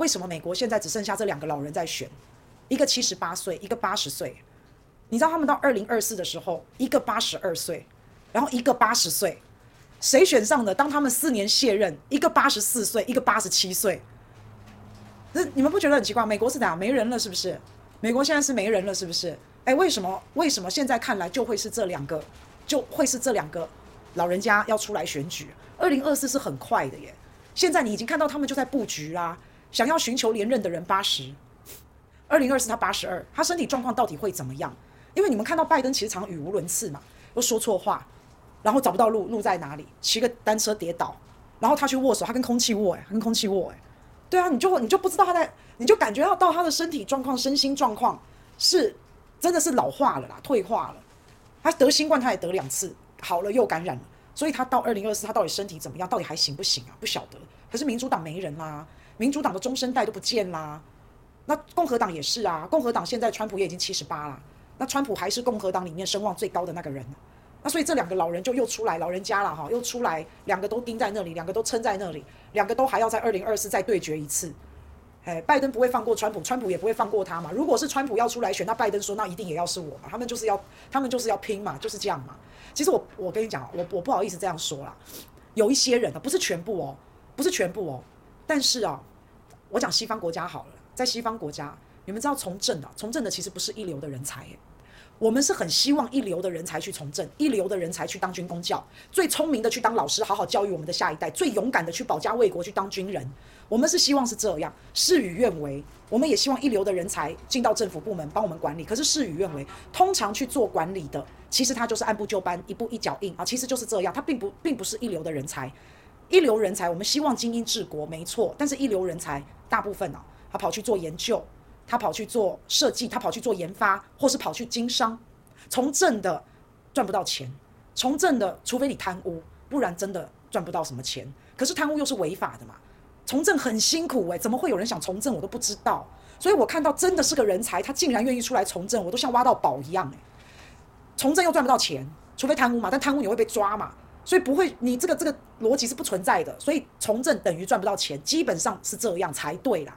为什么美国现在只剩下这两个老人在选？一个七十八岁，一个八十岁。你知道他们到二零二四的时候，一个八十二岁，然后一个八十岁，谁选上的？当他们四年卸任，一个八十四岁，一个八十七岁。那你们不觉得很奇怪？美国是怎样？没人了是不是？美国现在是没人了是不是？哎，为什么？为什么现在看来就会是这两个，就会是这两个老人家要出来选举？二零二四是很快的耶。现在你已经看到他们就在布局啦，想要寻求连任的人八十，二零二四他八十二，他身体状况到底会怎么样？因为你们看到拜登其实常语无伦次嘛，又说错话，然后找不到路，路在哪里？骑个单车跌倒，然后他去握手，他跟空气握，哎，跟空气握，哎，对啊，你就你就不知道他在，你就感觉到到他的身体状况、身心状况是真的是老化了啦，退化了。他得新冠他也得两次，好了又感染了，所以他到二零二四他到底身体怎么样？到底还行不行啊？不晓得。可是民主党没人啦，民主党的中生代都不见啦，那共和党也是啊，共和党现在川普也已经七十八了。那川普还是共和党里面声望最高的那个人，那所以这两个老人就又出来，老人家了哈，又出来，两个都盯在那里，两个都撑在那里，两个都还要在二零二四再对决一次。哎，拜登不会放过川普，川普也不会放过他嘛。如果是川普要出来选，那拜登说那一定也要是我嘛，他们就是要，他们就是要拼嘛，就是这样嘛。其实我我跟你讲，我我不好意思这样说啦，有一些人啊，不是全部哦，不是全部哦，但是啊，我讲西方国家好了，在西方国家，你们知道从政的，从政的其实不是一流的人才。我们是很希望一流的人才去从政，一流的人才去当军公教，最聪明的去当老师，好好教育我们的下一代，最勇敢的去保家卫国，去当军人。我们是希望是这样，事与愿违。我们也希望一流的人才进到政府部门帮我们管理，可是事与愿违。通常去做管理的，其实他就是按部就班，一步一脚印啊，其实就是这样。他并不并不是一流的人才，一流人才我们希望精英治国没错，但是一流人才大部分啊，他跑去做研究。他跑去做设计，他跑去做研发，或是跑去经商，从政的赚不到钱，从政的除非你贪污，不然真的赚不到什么钱。可是贪污又是违法的嘛，从政很辛苦诶、怎么会有人想从政？我都不知道。所以我看到真的是个人才，他竟然愿意出来从政，我都像挖到宝一样诶、从政又赚不到钱，除非贪污嘛，但贪污你会被抓嘛，所以不会，你这个这个逻辑是不存在的。所以从政等于赚不到钱，基本上是这样才对啦。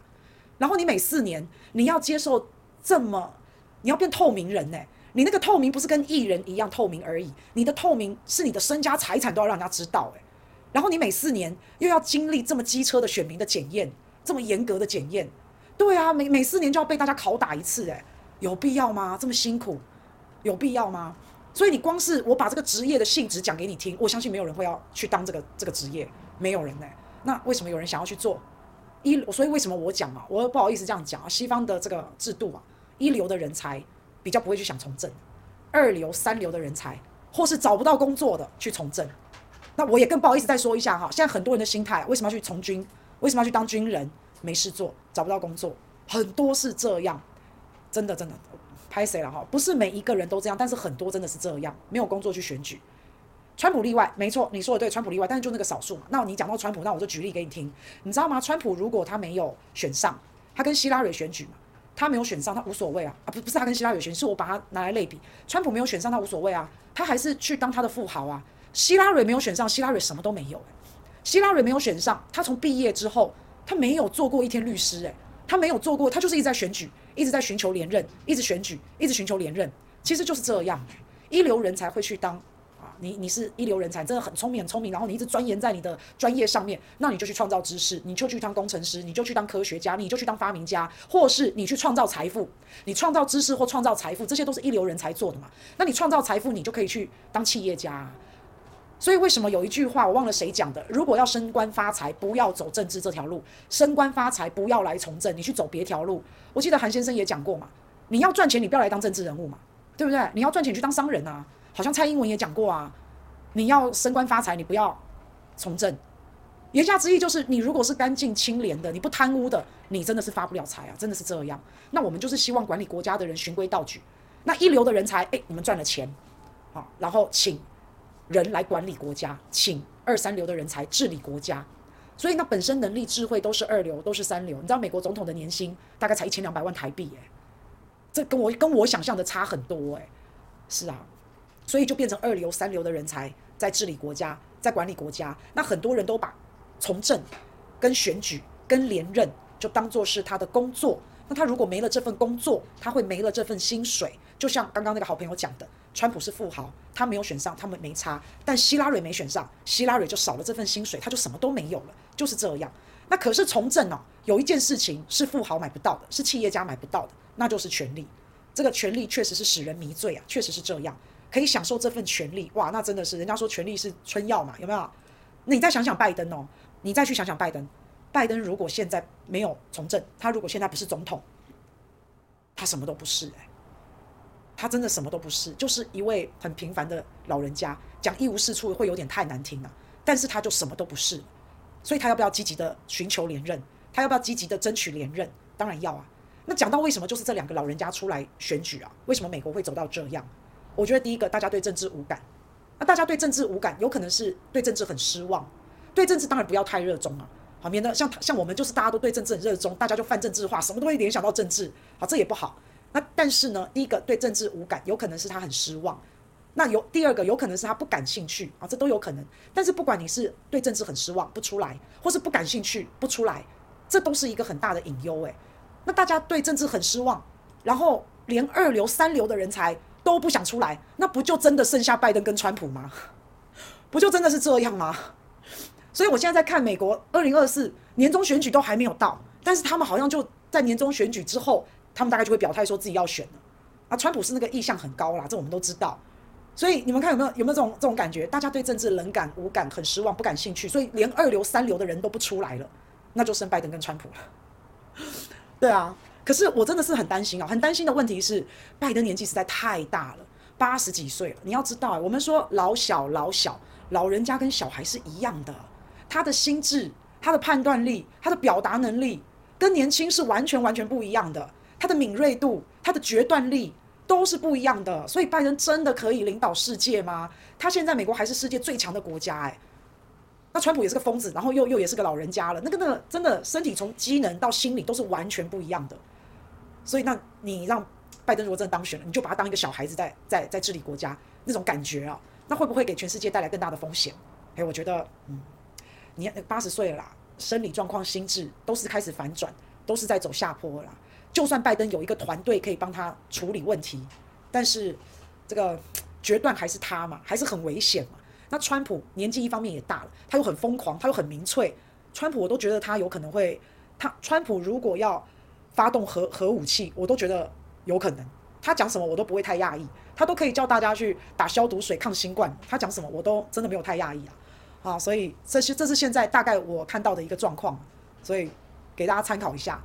然后你每四年你要接受这么，你要变透明人呢？你那个透明不是跟艺人一样透明而已，你的透明是你的身家财产都要让人家知道诶。然后你每四年又要经历这么机车的选民的检验，这么严格的检验，对啊，每每四年就要被大家拷打一次诶，有必要吗？这么辛苦，有必要吗？所以你光是我把这个职业的性质讲给你听，我相信没有人会要去当这个这个职业，没有人呢。那为什么有人想要去做？一，所以为什么我讲嘛，我不好意思这样讲啊。西方的这个制度啊，一流的人才比较不会去想从政，二流、三流的人才或是找不到工作的去从政。那我也更不好意思再说一下哈，现在很多人的心态，为什么要去从军？为什么要去当军人？没事做，找不到工作，很多是这样，真的真的，拍谁了哈？不是每一个人都这样，但是很多真的是这样，没有工作去选举。川普例外，没错，你说的对，川普例外，但是就那个少数嘛。那你讲到川普，那我就举例给你听，你知道吗？川普如果他没有选上，他跟希拉蕊选举嘛，他没有选上，他无所谓啊啊，不不是他跟希拉蕊选，是我把他拿来类比，川普没有选上，他无所谓啊，他还是去当他的富豪啊。希拉蕊没有选上，希拉蕊什么都没有，欸，希拉蕊没有选上，他从毕业之后，他没有做过一天律师，欸，诶，他没有做过，他就是一直在选举，一直在寻求连任，一直选举，一直寻求连任，其实就是这样，一流人才会去当啊。你你是一流人才，真的很聪明很聪明，然后你一直钻研在你的专业上面，那你就去创造知识，你就去当工程师，你就去当科学家，你就去当发明家，或是你去创造财富，你创造知识或创造财富，这些都是一流人才做的嘛。那你创造财富，你就可以去当企业家。所以为什么有一句话我忘了谁讲的？如果要升官发财，不要走政治这条路；升官发财，不要来从政，你去走别条路。我记得韩先生也讲过嘛，你要赚钱，你不要来当政治人物嘛，对不对？你要赚钱去当商人啊。好像蔡英文也讲过啊，你要升官发财，你不要从政。言下之意就是，你如果是干净清廉的，你不贪污的，你真的是发不了财啊，真的是这样。那我们就是希望管理国家的人循规蹈矩。那一流的人才，哎，你们赚了钱，好，然后请人来管理国家，请二三流的人才治理国家。所以那本身能力、智慧都是二流，都是三流。你知道美国总统的年薪大概才一千两百万台币，哎，这跟我跟我想象的差很多，哎，是啊。所以就变成二流、三流的人才在治理国家，在管理国家。那很多人都把从政、跟选举、跟连任就当做是他的工作。那他如果没了这份工作，他会没了这份薪水。就像刚刚那个好朋友讲的，川普是富豪，他没有选上，他们没差。但希拉蕊没选上，希拉蕊就少了这份薪水，他就什么都没有了，就是这样。那可是从政哦，有一件事情是富豪买不到的，是企业家买不到的，那就是权力。这个权力确实是使人迷醉啊，确实是这样，可以享受这份权力，哇，那真的是人家说权力是春药嘛，有没有？那你再想想拜登哦，你再去想想拜登，拜登如果现在没有从政，他如果现在不是总统，他什么都不是哎，他真的什么都不是，就是一位很平凡的老人家，讲一无是处会有点太难听了，但是他就什么都不是，所以他要不要积极的寻求连任？他要不要积极的争取连任？当然要啊。那讲到为什么就是这两个老人家出来选举啊？为什么美国会走到这样？我觉得第一个，大家对政治无感。那大家对政治无感，有可能是对政治很失望。对政治当然不要太热衷啊，好，免得像像我们就是大家都对政治很热衷，大家就泛政治化，什么都会联想到政治，好，这也不好。那但是呢，第一个对政治无感，有可能是他很失望。那有第二个，有可能是他不感兴趣啊，这都有可能。但是不管你是对政治很失望不出来，或是不感兴趣不出来，这都是一个很大的隐忧诶。那大家对政治很失望，然后连二流、三流的人才都不想出来，那不就真的剩下拜登跟川普吗？不就真的是这样吗？所以我现在在看美国二零二四年中选举都还没有到，但是他们好像就在年终选举之后，他们大概就会表态说自己要选了。啊，川普是那个意向很高啦，这我们都知道。所以你们看有没有有没有这种这种感觉？大家对政治冷感、无感、很失望、不感兴趣，所以连二流、三流的人都不出来了，那就剩拜登跟川普了。对啊，可是我真的是很担心啊，很担心的问题是，拜登年纪实在太大了，八十几岁了。你要知道，我们说老小老小，老人家跟小孩是一样的，他的心智、他的判断力、他的表达能力，跟年轻是完全完全不一样的。他的敏锐度、他的决断力都是不一样的。所以拜登真的可以领导世界吗？他现在美国还是世界最强的国家，哎。那川普也是个疯子，然后又又也是个老人家了。那个那个真的身体从机能到心理都是完全不一样的。所以那你让拜登如果真的当选了，你就把他当一个小孩子在在在治理国家那种感觉啊，那会不会给全世界带来更大的风险？哎，我觉得，嗯，你八十岁了啦，生理状况、心智都是开始反转，都是在走下坡了啦。就算拜登有一个团队可以帮他处理问题，但是这个决断还是他嘛，还是很危险嘛。那川普年纪一方面也大了，他又很疯狂，他又很民粹。川普我都觉得他有可能会，他川普如果要发动核核武器，我都觉得有可能。他讲什么我都不会太讶异，他都可以叫大家去打消毒水、抗新冠。他讲什么我都真的没有太讶异啊。啊，所以这是这是现在大概我看到的一个状况，所以给大家参考一下。